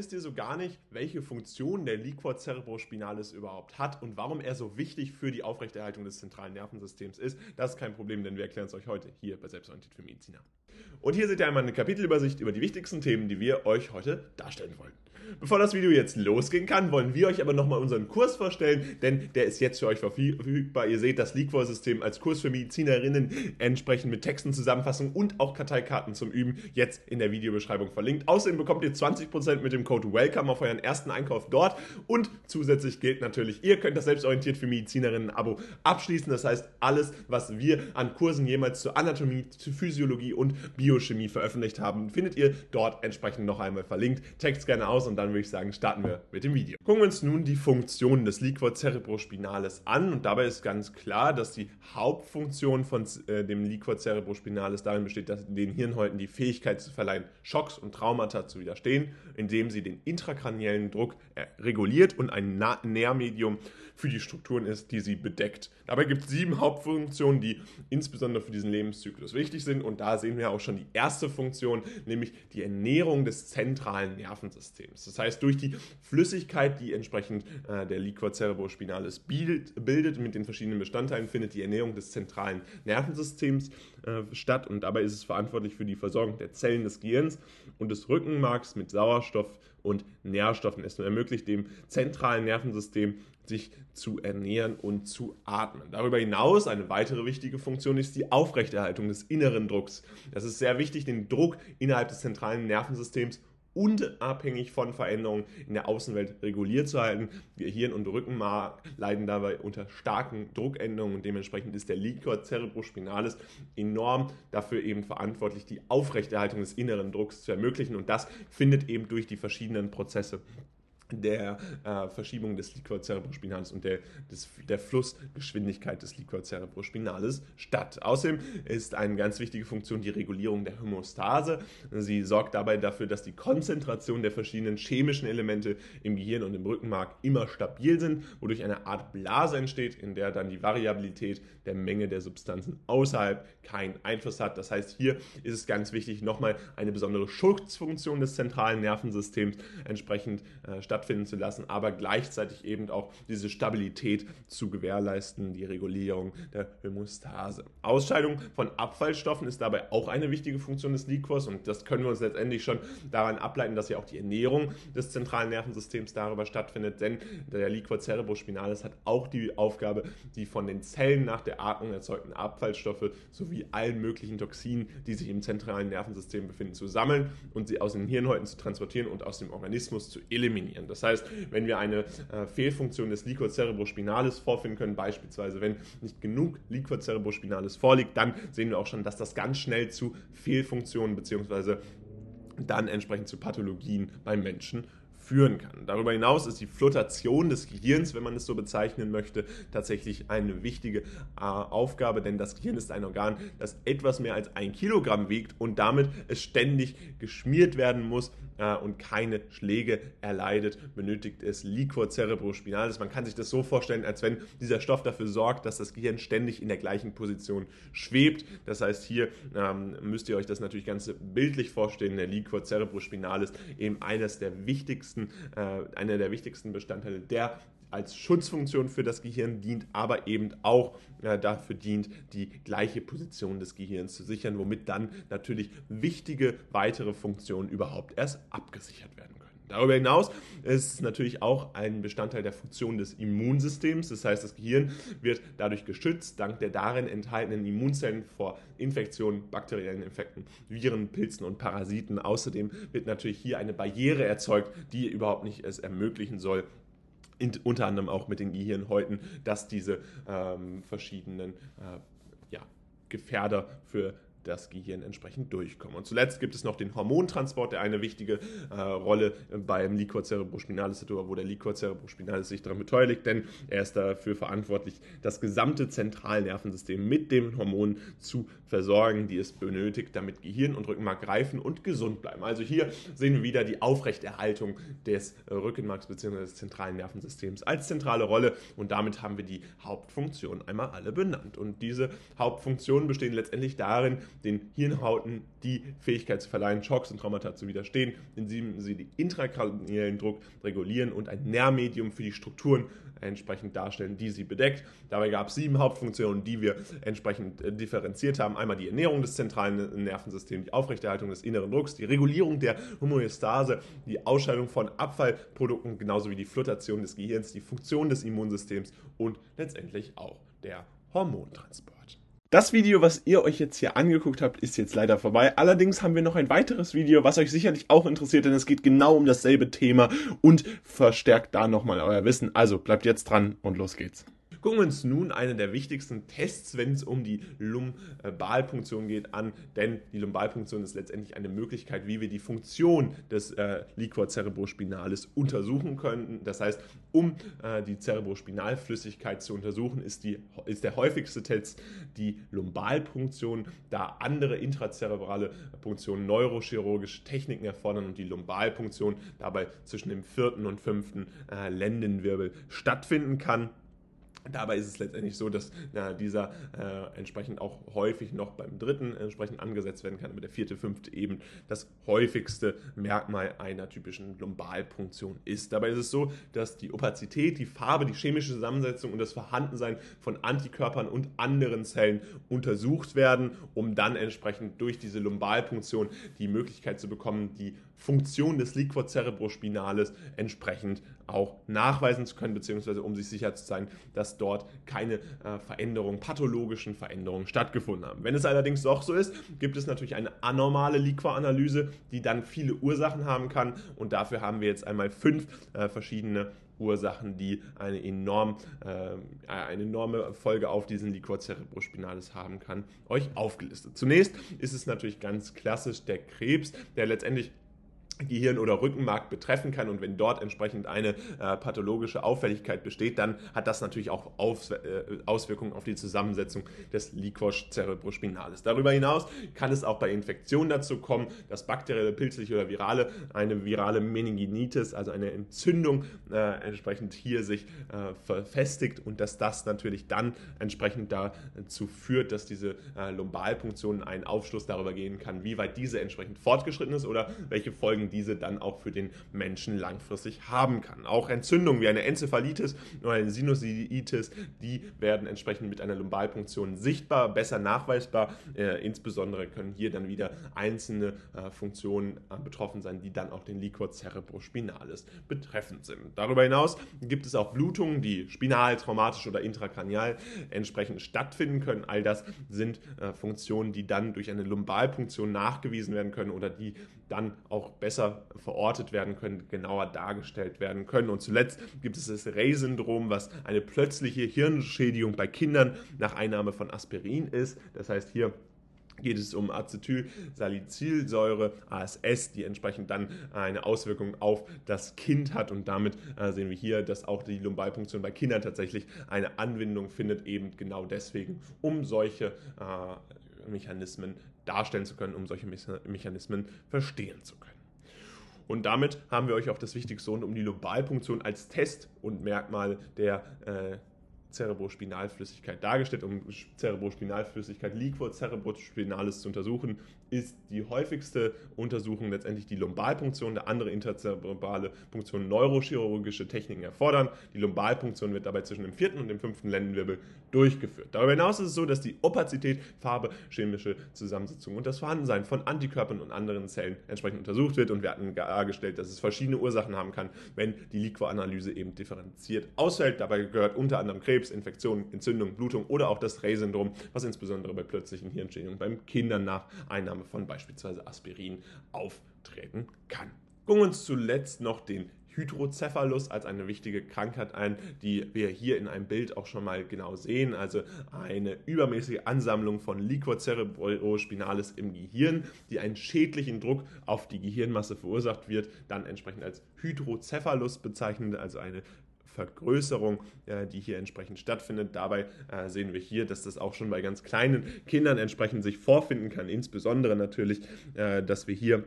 wisst ihr so gar nicht, welche Funktion der Liquor cerebrospinalis überhaupt hat und warum er so wichtig für die Aufrechterhaltung des zentralen Nervensystems ist. Das ist kein Problem, denn wir erklären es euch heute hier bei Selbstorientiert für Mediziner. Und hier seht ihr einmal eine Kapitelübersicht über die wichtigsten Themen, die wir euch heute darstellen wollen. Bevor das Video jetzt losgehen kann, wollen wir euch aber nochmal unseren Kurs vorstellen, denn der ist jetzt für euch verfügbar. Ihr seht das Leakvoice-System als Kurs für Medizinerinnen entsprechend mit Texten, Zusammenfassungen und auch Karteikarten zum Üben jetzt in der Videobeschreibung verlinkt. Außerdem bekommt ihr 20% mit dem Code WELCOME auf euren ersten Einkauf dort und zusätzlich gilt natürlich, ihr könnt das selbstorientiert für Medizinerinnen Abo abschließen. Das heißt, alles, was wir an Kursen jemals zur Anatomie, zur Physiologie und Biochemie veröffentlicht haben, findet ihr dort entsprechend noch einmal verlinkt. Text gerne aus und dann würde ich sagen, starten wir mit dem Video. Gucken wir uns nun die Funktionen des Liquor cerebrospinalis an und dabei ist ganz klar, dass die Hauptfunktion von äh, dem Liquor cerebrospinalis darin besteht, dass den Hirnhäuten die Fähigkeit zu verleihen, Schocks und Traumata zu widerstehen, indem sie den intrakraniellen Druck äh, reguliert und ein Na Nährmedium für die Strukturen ist, die sie bedeckt. Dabei gibt es sieben Hauptfunktionen, die insbesondere für diesen Lebenszyklus wichtig sind und da sehen wir auch schon die erste Funktion, nämlich die Ernährung des zentralen Nervensystems. Das heißt, durch die Flüssigkeit, die entsprechend äh, der Liquor cerebrospinalis bildet, bildet, mit den verschiedenen Bestandteilen, findet die Ernährung des zentralen Nervensystems äh, statt. Und dabei ist es verantwortlich für die Versorgung der Zellen des Gehirns und des Rückenmarks mit Sauerstoff und Nährstoffen. Es ermöglicht dem zentralen Nervensystem, sich zu ernähren und zu atmen. Darüber hinaus eine weitere wichtige Funktion ist die Aufrechterhaltung des inneren Drucks. Das ist sehr wichtig, den Druck innerhalb des zentralen Nervensystems unabhängig von Veränderungen in der Außenwelt reguliert zu halten. Gehirn und Rückenmark leiden dabei unter starken Druckänderungen und dementsprechend ist der Liquor cerebrospinalis enorm dafür eben verantwortlich, die Aufrechterhaltung des inneren Drucks zu ermöglichen und das findet eben durch die verschiedenen Prozesse der äh, Verschiebung des Liquor cerebrospinalis und der, des, der Flussgeschwindigkeit des Liquor cerebrospinalis statt. Außerdem ist eine ganz wichtige Funktion die Regulierung der Homostase. Sie sorgt dabei dafür, dass die Konzentration der verschiedenen chemischen Elemente im Gehirn und im Rückenmark immer stabil sind, wodurch eine Art Blase entsteht, in der dann die Variabilität der Menge der Substanzen außerhalb keinen Einfluss hat. Das heißt, hier ist es ganz wichtig, nochmal eine besondere Schutzfunktion des zentralen Nervensystems entsprechend äh, statt stattfinden zu lassen, aber gleichzeitig eben auch diese Stabilität zu gewährleisten, die Regulierung der Hämostase. Ausscheidung von Abfallstoffen ist dabei auch eine wichtige Funktion des Liquors und das können wir uns letztendlich schon daran ableiten, dass ja auch die Ernährung des zentralen Nervensystems darüber stattfindet, denn der Liquor cerebrospinalis hat auch die Aufgabe, die von den Zellen nach der Atmung erzeugten Abfallstoffe sowie allen möglichen Toxinen, die sich im zentralen Nervensystem befinden, zu sammeln und sie aus den Hirnhäuten zu transportieren und aus dem Organismus zu eliminieren. Das heißt, wenn wir eine äh, Fehlfunktion des Liquor cerebrospinalis vorfinden können, beispielsweise wenn nicht genug Liquor cerebrospinalis vorliegt, dann sehen wir auch schon, dass das ganz schnell zu Fehlfunktionen bzw. dann entsprechend zu Pathologien beim Menschen führen kann. Darüber hinaus ist die Flotation des Gehirns, wenn man es so bezeichnen möchte, tatsächlich eine wichtige äh, Aufgabe, denn das Gehirn ist ein Organ, das etwas mehr als ein Kilogramm wiegt und damit es ständig geschmiert werden muss äh, und keine Schläge erleidet, benötigt es Liquor cerebrospinalis. Man kann sich das so vorstellen, als wenn dieser Stoff dafür sorgt, dass das Gehirn ständig in der gleichen Position schwebt. Das heißt, hier ähm, müsst ihr euch das natürlich ganz bildlich vorstellen. Der Liquor cerebrospinalis eben eines der wichtigsten äh, einer der wichtigsten Bestandteile, der als Schutzfunktion für das Gehirn dient, aber eben auch äh, dafür dient, die gleiche Position des Gehirns zu sichern, womit dann natürlich wichtige weitere Funktionen überhaupt erst abgesichert werden können. Darüber hinaus ist es natürlich auch ein Bestandteil der Funktion des Immunsystems. Das heißt, das Gehirn wird dadurch geschützt, dank der darin enthaltenen Immunzellen vor Infektionen, bakteriellen Infekten, Viren, Pilzen und Parasiten. Außerdem wird natürlich hier eine Barriere erzeugt, die überhaupt nicht es ermöglichen soll, in, unter anderem auch mit den Gehirnhäuten, dass diese ähm, verschiedenen äh, ja, Gefährder für das Gehirn entsprechend durchkommen. Und zuletzt gibt es noch den Hormontransport, der eine wichtige äh, Rolle beim Liquor cerebrospinalis hat, wo der Liquor cerebrospinalis sich daran beteiligt, denn er ist dafür verantwortlich, das gesamte Zentralnervensystem mit den Hormonen zu versorgen, die es benötigt, damit Gehirn und Rückenmark greifen und gesund bleiben. Also hier sehen wir wieder die Aufrechterhaltung des Rückenmarks bzw. des zentralen Nervensystems als zentrale Rolle und damit haben wir die Hauptfunktionen einmal alle benannt. Und diese Hauptfunktionen bestehen letztendlich darin, den Hirnhauten die Fähigkeit zu verleihen, Schocks und Traumata zu widerstehen, indem sie den intrakraniellen Druck regulieren und ein Nährmedium für die Strukturen entsprechend darstellen, die sie bedeckt. Dabei gab es sieben Hauptfunktionen, die wir entsprechend äh, differenziert haben. Einmal die Ernährung des zentralen Nervensystems, die Aufrechterhaltung des inneren Drucks, die Regulierung der Homöostase, die Ausscheidung von Abfallprodukten, genauso wie die Flutation des Gehirns, die Funktion des Immunsystems und letztendlich auch der Hormontransport. Das Video, was ihr euch jetzt hier angeguckt habt, ist jetzt leider vorbei. Allerdings haben wir noch ein weiteres Video, was euch sicherlich auch interessiert, denn es geht genau um dasselbe Thema und verstärkt da nochmal euer Wissen. Also bleibt jetzt dran und los geht's. Gucken wir uns nun einen der wichtigsten Tests, wenn es um die Lumbalpunktion geht, an, denn die Lumbalpunktion ist letztendlich eine Möglichkeit, wie wir die Funktion des äh, Liquor cerebrospinalis untersuchen können. Das heißt, um äh, die Cerebrospinalflüssigkeit zu untersuchen, ist, die, ist der häufigste Test die Lumbalpunktion, da andere intrazerebrale Punktionen neurochirurgische Techniken erfordern und die Lumbalpunktion dabei zwischen dem vierten und fünften äh, Lendenwirbel stattfinden kann. Dabei ist es letztendlich so, dass na, dieser äh, entsprechend auch häufig noch beim dritten entsprechend angesetzt werden kann, aber der vierte, fünfte eben das häufigste Merkmal einer typischen Lumbalpunktion ist. Dabei ist es so, dass die Opazität, die Farbe, die chemische Zusammensetzung und das Vorhandensein von Antikörpern und anderen Zellen untersucht werden, um dann entsprechend durch diese Lumbalpunktion die Möglichkeit zu bekommen, die Funktion des Liquor cerebrospinales entsprechend auch nachweisen zu können, beziehungsweise um sich sicher zu sein, dass dort keine äh, Veränderungen, pathologischen Veränderungen stattgefunden haben. Wenn es allerdings doch so ist, gibt es natürlich eine anormale Liquor-Analyse, die dann viele Ursachen haben kann und dafür haben wir jetzt einmal fünf äh, verschiedene Ursachen, die eine, enorm, äh, eine enorme Folge auf diesen Liquor cerebrospinalis haben kann, euch aufgelistet. Zunächst ist es natürlich ganz klassisch der Krebs, der letztendlich Gehirn oder Rückenmark betreffen kann und wenn dort entsprechend eine äh, pathologische Auffälligkeit besteht, dann hat das natürlich auch auf, äh, Auswirkungen auf die Zusammensetzung des Liquors cerebrospinalis. Darüber hinaus kann es auch bei Infektionen dazu kommen, dass bakterielle, pilzliche oder virale, eine virale Meninginitis, also eine Entzündung äh, entsprechend hier sich äh, verfestigt und dass das natürlich dann entsprechend dazu führt, dass diese äh, Lumbalpunktion einen Aufschluss darüber gehen kann, wie weit diese entsprechend fortgeschritten ist oder welche Folgen diese dann auch für den Menschen langfristig haben kann. Auch Entzündungen wie eine Enzephalitis oder eine Sinusitis, die werden entsprechend mit einer Lumbalpunktion sichtbar, besser nachweisbar. Äh, insbesondere können hier dann wieder einzelne äh, Funktionen äh, betroffen sein, die dann auch den Liquor cerebrospinalis betreffend sind. Darüber hinaus gibt es auch Blutungen, die spinal, traumatisch oder intrakranial entsprechend stattfinden können. All das sind äh, Funktionen, die dann durch eine Lumbalpunktion nachgewiesen werden können oder die dann auch besser verortet werden können, genauer dargestellt werden können. Und zuletzt gibt es das Rey-Syndrom, was eine plötzliche Hirnschädigung bei Kindern nach Einnahme von Aspirin ist. Das heißt, hier geht es um Acetylsalicylsäure, ASS, die entsprechend dann eine Auswirkung auf das Kind hat. Und damit äh, sehen wir hier, dass auch die Lumbalpunktion bei Kindern tatsächlich eine Anwendung findet, eben genau deswegen, um solche äh, Mechanismen darstellen zu können, um solche Mechanismen verstehen zu können. Und damit haben wir euch auch das Wichtigste rund um die Lobalpunktion als Test und Merkmal der äh, Cerebrospinalflüssigkeit dargestellt, um Cerebrospinalflüssigkeit Liquor cerebrospinalis zu untersuchen, ist die häufigste Untersuchung letztendlich die Lumbalpunktion. Der andere interzerebrale Punktion neurochirurgische Techniken erfordern. Die Lumbalpunktion wird dabei zwischen dem vierten und dem fünften Lendenwirbel durchgeführt. Darüber hinaus ist es so, dass die Opazität, Farbe, chemische Zusammensetzung und das Vorhandensein von Antikörpern und anderen Zellen entsprechend untersucht wird. Und wir hatten dargestellt, dass es verschiedene Ursachen haben kann, wenn die Liquor-Analyse eben differenziert ausfällt. Dabei gehört unter anderem Krebs, Krebs, Infektion, Entzündung, Blutung oder auch das Rey-Syndrom, was insbesondere bei plötzlichen Hirnschädigungen beim Kindern nach Einnahme von beispielsweise Aspirin auftreten kann. Gucken uns zuletzt noch den Hydrocephalus als eine wichtige Krankheit ein, die wir hier in einem Bild auch schon mal genau sehen. Also eine übermäßige Ansammlung von Liquor cerebrospinalis im Gehirn, die einen schädlichen Druck auf die Gehirnmasse verursacht wird, dann entsprechend als Hydrocephalus bezeichnet, also eine Vergrößerung, äh, die hier entsprechend stattfindet. Dabei äh, sehen wir hier, dass das auch schon bei ganz kleinen Kindern entsprechend sich vorfinden kann. Insbesondere natürlich, äh, dass wir hier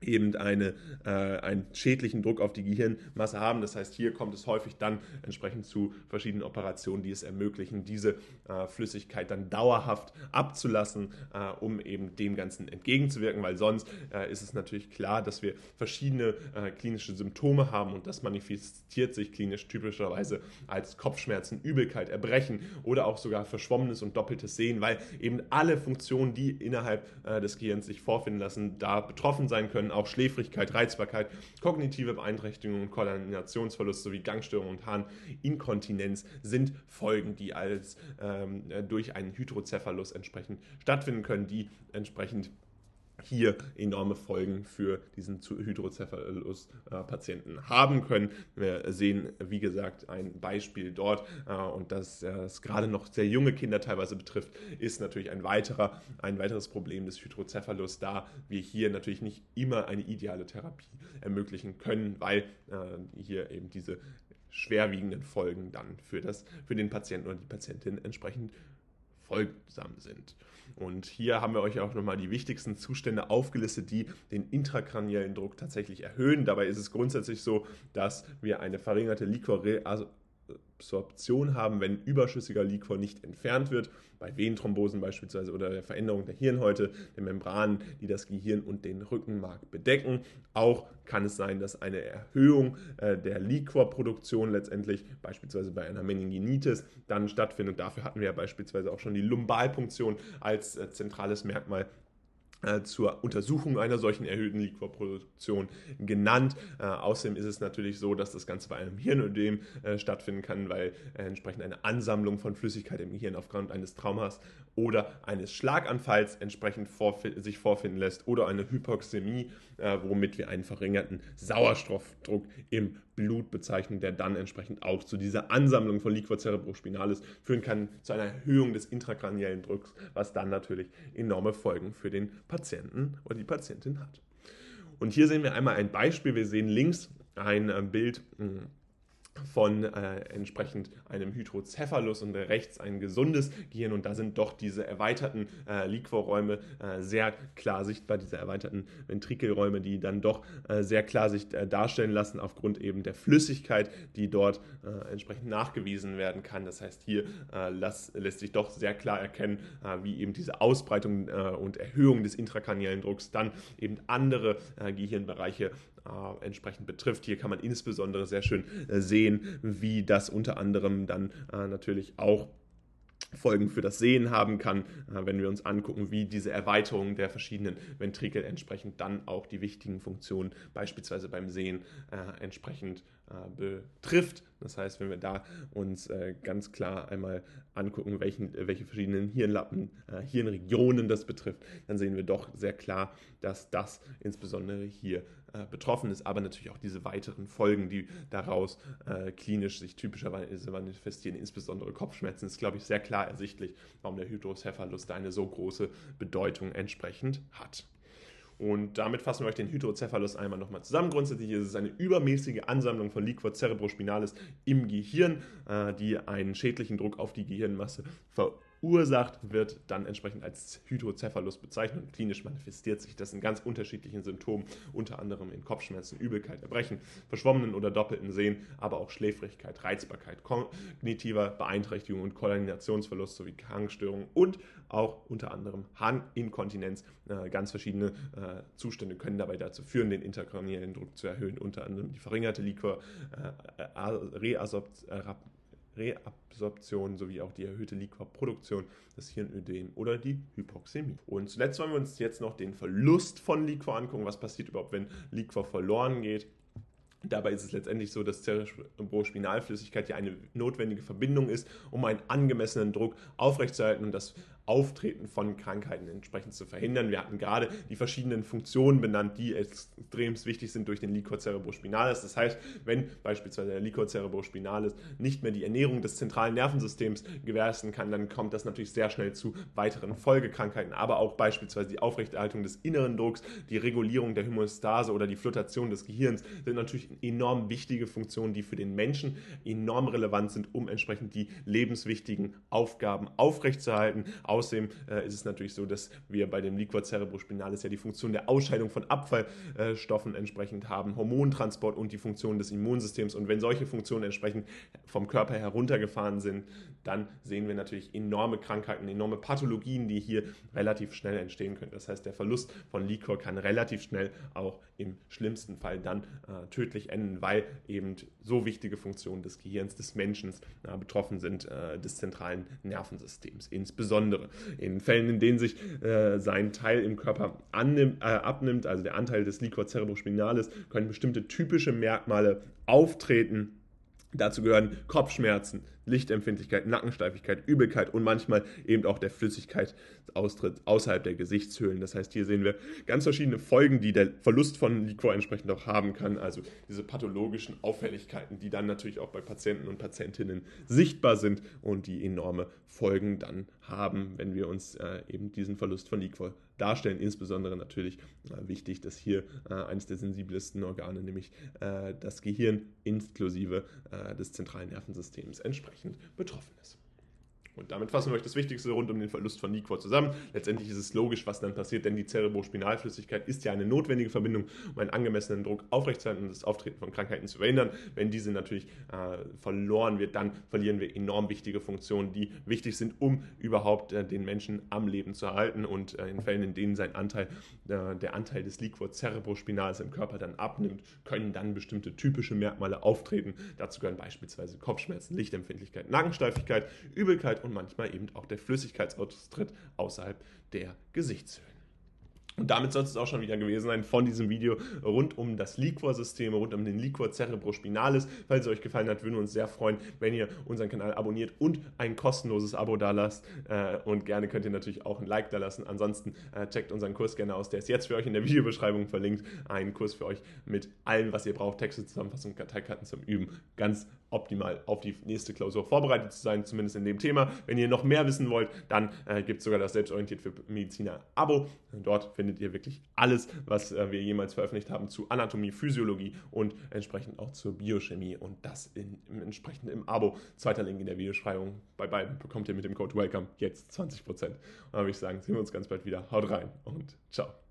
eben eine, äh, einen schädlichen Druck auf die Gehirnmasse haben. Das heißt, hier kommt es häufig dann entsprechend zu verschiedenen Operationen, die es ermöglichen, diese äh, Flüssigkeit dann dauerhaft abzulassen, äh, um eben dem Ganzen entgegenzuwirken, weil sonst äh, ist es natürlich klar, dass wir verschiedene äh, klinische Symptome haben und das manifestiert sich klinisch typischerweise als Kopfschmerzen, Übelkeit, Erbrechen oder auch sogar verschwommenes und doppeltes Sehen, weil eben alle Funktionen, die innerhalb äh, des Gehirns sich vorfinden lassen, da betroffen sein können auch Schläfrigkeit, Reizbarkeit, kognitive Beeinträchtigungen, Koordinationsverlust sowie Gangstörungen und Harninkontinenz sind Folgen, die als ähm, durch einen Hydrocephalus entsprechend stattfinden können, die entsprechend hier enorme Folgen für diesen Hydrocephalus-Patienten haben können. Wir sehen, wie gesagt, ein Beispiel dort äh, und dass es gerade noch sehr junge Kinder teilweise betrifft, ist natürlich ein, weiterer, ein weiteres Problem des Hydrocephalus, da wir hier natürlich nicht immer eine ideale Therapie ermöglichen können, weil äh, hier eben diese schwerwiegenden Folgen dann für, das, für den Patienten oder die Patientin entsprechend folgsam sind. Und hier haben wir euch auch nochmal die wichtigsten Zustände aufgelistet, die den intrakraniellen Druck tatsächlich erhöhen. Dabei ist es grundsätzlich so, dass wir eine verringerte Liquorreabsorption haben, wenn überschüssiger Liquor nicht entfernt wird bei Venenthrombosen beispielsweise oder der Veränderung der Hirnhäute, der Membranen, die das Gehirn und den Rückenmark bedecken. Auch kann es sein, dass eine Erhöhung äh, der Liquorproduktion letztendlich beispielsweise bei einer Meninginitis dann stattfindet. dafür hatten wir ja beispielsweise auch schon die Lumbalpunktion als äh, zentrales Merkmal äh, zur Untersuchung einer solchen erhöhten Liquorproduktion genannt. Äh, außerdem ist es natürlich so, dass das Ganze bei einem Hirnödem äh, stattfinden kann, weil äh, entsprechend eine Ansammlung von Flüssigkeit im Gehirn aufgrund eines Traumas oder eines Schlaganfalls entsprechend vorf sich vorfinden lässt oder eine Hypoxämie, äh, womit wir einen verringerten Sauerstoffdruck im Blut bezeichnen, der dann entsprechend auch zu dieser Ansammlung von Liquor cerebrospinalis führen kann, zu einer Erhöhung des intrakraniellen Drucks, was dann natürlich enorme Folgen für den Patienten oder die Patientin hat. Und hier sehen wir einmal ein Beispiel. Wir sehen links ein äh, Bild hm, von äh, entsprechend einem Hydrocephalus und rechts ein gesundes Gehirn und da sind doch diese erweiterten äh, Liquorräume äh, sehr klar sichtbar, diese erweiterten Ventrikelräume, die dann doch äh, sehr klar sich äh, darstellen lassen aufgrund eben der Flüssigkeit, die dort äh, entsprechend nachgewiesen werden kann. Das heißt, hier las, lässt sich doch sehr klar erkennen, wie eben diese Ausbreitung und Erhöhung des intrakraniellen Drucks dann eben andere Gehirnbereiche äh, entsprechend betrifft. Hier kann man insbesondere sehr schön äh, sehen, wie das unter anderem dann äh, natürlich auch Folgen für das Sehen haben kann, äh, wenn wir uns angucken, wie diese Erweiterung der verschiedenen Ventrikel entsprechend dann auch die wichtigen Funktionen beispielsweise beim Sehen äh, entsprechend äh, betrifft. Das heißt, wenn wir da uns ganz klar einmal angucken, welchen, welche verschiedenen Hirnlappen, Hirnregionen das betrifft, dann sehen wir doch sehr klar, dass das insbesondere hier äh, betroffen ist, aber natürlich auch diese weiteren Folgen, die daraus äh, klinisch sich typischerweise manifestieren, insbesondere Kopfschmerzen, ist, glaube ich, sehr klar ersichtlich, warum der Hydrocephalus da eine so große Bedeutung entsprechend hat. Und damit fassen wir euch den Hydrocephalus einmal nochmal zusammen. Grundsätzlich ist es eine übermäßige Ansammlung von Liquor cerebrospinalis im Gehirn, äh, die einen schädlichen Druck auf die Gehirnmasse verursacht verursacht, wird dann entsprechend als Hydrocephalus bezeichnet und klinisch manifestiert sich das in ganz unterschiedlichen Symptomen, unter anderem in Kopfschmerzen, Übelkeit, Erbrechen, verschwommenen oder doppelten Sehen, aber auch Schläfrigkeit, Reizbarkeit, kognitiver Beeinträchtigung und Koordinationsverlust sowie Krankstörungen und auch unter anderem Harninkontinenz. Äh, ganz verschiedene äh, Zustände können dabei dazu führen, den interkraniellen Druck zu erhöhen, unter anderem die verringerte Liquor, äh, Reabsorption Reabsorption sowie auch die erhöhte Liquorproduktion, das Hirnödem oder die Hypoxämie. Und zuletzt wollen wir uns jetzt noch den Verlust von Liquor angucken. Was passiert überhaupt, wenn Liquor verloren geht? Dabei ist es letztendlich so, dass Cerebrospinalflüssigkeit ja eine notwendige Verbindung ist, um einen angemessenen Druck aufrechtzuerhalten und das Auftreten von Krankheiten entsprechend zu verhindern. Wir hatten gerade die verschiedenen Funktionen benannt, die extrem wichtig sind durch den Liquor cerebrospinalis. Das heißt, wenn beispielsweise der Liquor cerebrospinalis nicht mehr die Ernährung des zentralen Nervensystems gewährleisten kann, dann kommt das natürlich sehr schnell zu weiteren Folgekrankheiten, aber auch beispielsweise die Aufrechterhaltung des inneren Drucks, die Regulierung der Homöostase oder die Flutation des Gehirns sind natürlich enorm wichtige Funktionen, die für den Menschen enorm relevant sind, um entsprechend die lebenswichtigen Aufgaben aufrechtzuerhalten, Außerdem äh, ist es natürlich so, dass wir bei dem Liquor cerebrospinalis ja die Funktion der Ausscheidung von Abfallstoffen entsprechend haben, Hormontransport und die Funktion des Immunsystems. Und wenn solche Funktionen entsprechend vom Körper heruntergefahren sind, dann sehen wir natürlich enorme Krankheiten, enorme Pathologien, die hier relativ schnell entstehen können. Das heißt, der Verlust von Liquor kann relativ schnell auch im schlimmsten Fall dann äh, tödlich enden, weil eben so wichtige Funktionen des Gehirns des Menschen äh, betroffen sind, äh, des zentralen Nervensystems. Insbesondere in Fällen, in denen sich äh, sein Teil im Körper annimmt, äh, abnimmt, also der Anteil des Liquor cerebrospinalis, können bestimmte typische Merkmale auftreten. Dazu gehören Kopfschmerzen, Lichtempfindlichkeit, Nackensteifigkeit, Übelkeit und manchmal eben auch der Flüssigkeitsaustritt außerhalb der Gesichtshöhlen. Das heißt, hier sehen wir ganz verschiedene Folgen, die der Verlust von Liquor entsprechend auch haben kann. Also diese pathologischen Auffälligkeiten, die dann natürlich auch bei Patienten und Patientinnen sichtbar sind und die enorme Folgen dann haben, wenn wir uns äh, eben diesen Verlust von Liquor darstellen. Insbesondere natürlich äh, wichtig, dass hier äh, eines der sensibelsten Organe, nämlich äh, das Gehirn inklusive äh, des zentralen Nervensystems entsprechend entsprechend betroffen ist. Damit fassen wir euch das Wichtigste rund um den Verlust von Liquor zusammen. Letztendlich ist es logisch, was dann passiert, denn die Cerebrospinalflüssigkeit ist ja eine notwendige Verbindung, um einen angemessenen Druck aufrechtzuerhalten und das Auftreten von Krankheiten zu verhindern. Wenn diese natürlich äh, verloren wird, dann verlieren wir enorm wichtige Funktionen, die wichtig sind, um überhaupt äh, den Menschen am Leben zu erhalten. Und äh, in Fällen, in denen sein Anteil, äh, der Anteil des Liquor cerebrospinals im Körper dann abnimmt, können dann bestimmte typische Merkmale auftreten. Dazu gehören beispielsweise Kopfschmerzen, Lichtempfindlichkeit, Nackensteifigkeit, Übelkeit und manchmal eben auch der Flüssigkeitsaustritt außerhalb der Gesichtshöhlen. Und damit soll es auch schon wieder gewesen sein von diesem Video rund um das Liquor-System, rund um den Liquor cerebrospinalis. Falls es euch gefallen hat, würden wir uns sehr freuen, wenn ihr unseren Kanal abonniert und ein kostenloses Abo da lasst. Äh, und gerne könnt ihr natürlich auch ein Like da lassen. Ansonsten äh, checkt unseren Kurs gerne aus. Der ist jetzt für euch in der Videobeschreibung verlinkt. Ein Kurs für euch mit allem, was ihr braucht. Texte, Zusammenfassung, Karteikarten zum Üben. Ganz optimal auf die nächste Klausur vorbereitet zu sein, zumindest in dem Thema. Wenn ihr noch mehr wissen wollt, dann äh, gibt es sogar das Selbstorientiert für Mediziner Abo. Dort findet ihr wirklich alles, was äh, wir jemals veröffentlicht haben zu Anatomie, Physiologie und entsprechend auch zur Biochemie und das in, entsprechend im Abo. Zweiter Link in der Videobeschreibung. Bei beiden bekommt ihr mit dem Code WELCOME jetzt 20%. Und dann würde ich sagen, sehen wir uns ganz bald wieder. Haut rein und ciao.